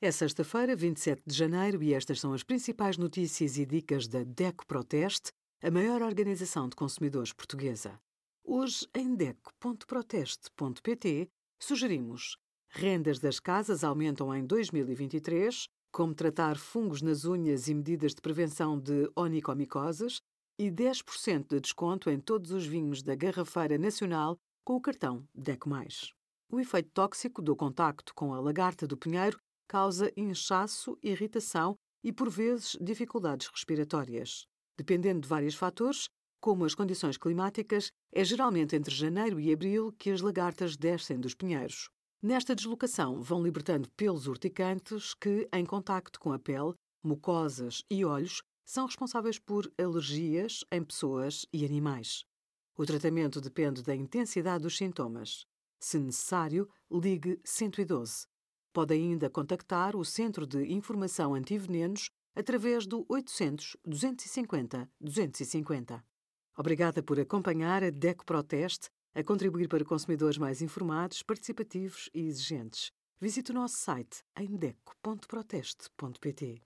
É sexta-feira, 27 de janeiro, e estas são as principais notícias e dicas da DECO Proteste, a maior organização de consumidores portuguesa. Hoje, em DECO.proteste.pt, sugerimos rendas das casas aumentam em 2023, como tratar fungos nas unhas e medidas de prevenção de onicomicoses e 10% de desconto em todos os vinhos da Garrafeira Nacional com o cartão DECO+. O efeito tóxico do contacto com a lagarta do pinheiro causa inchaço, irritação e, por vezes, dificuldades respiratórias. Dependendo de vários fatores, como as condições climáticas, é geralmente entre janeiro e abril que as lagartas descem dos pinheiros. Nesta deslocação, vão libertando pelos urticantes que, em contacto com a pele, mucosas e olhos, são responsáveis por alergias em pessoas e animais. O tratamento depende da intensidade dos sintomas. Se necessário, ligue 112. Pode ainda contactar o Centro de Informação Antivenenos através do 800 250 250. Obrigada por acompanhar a DECO Proteste a contribuir para consumidores mais informados, participativos e exigentes. Visite o nosso site em deco.proteste.pt.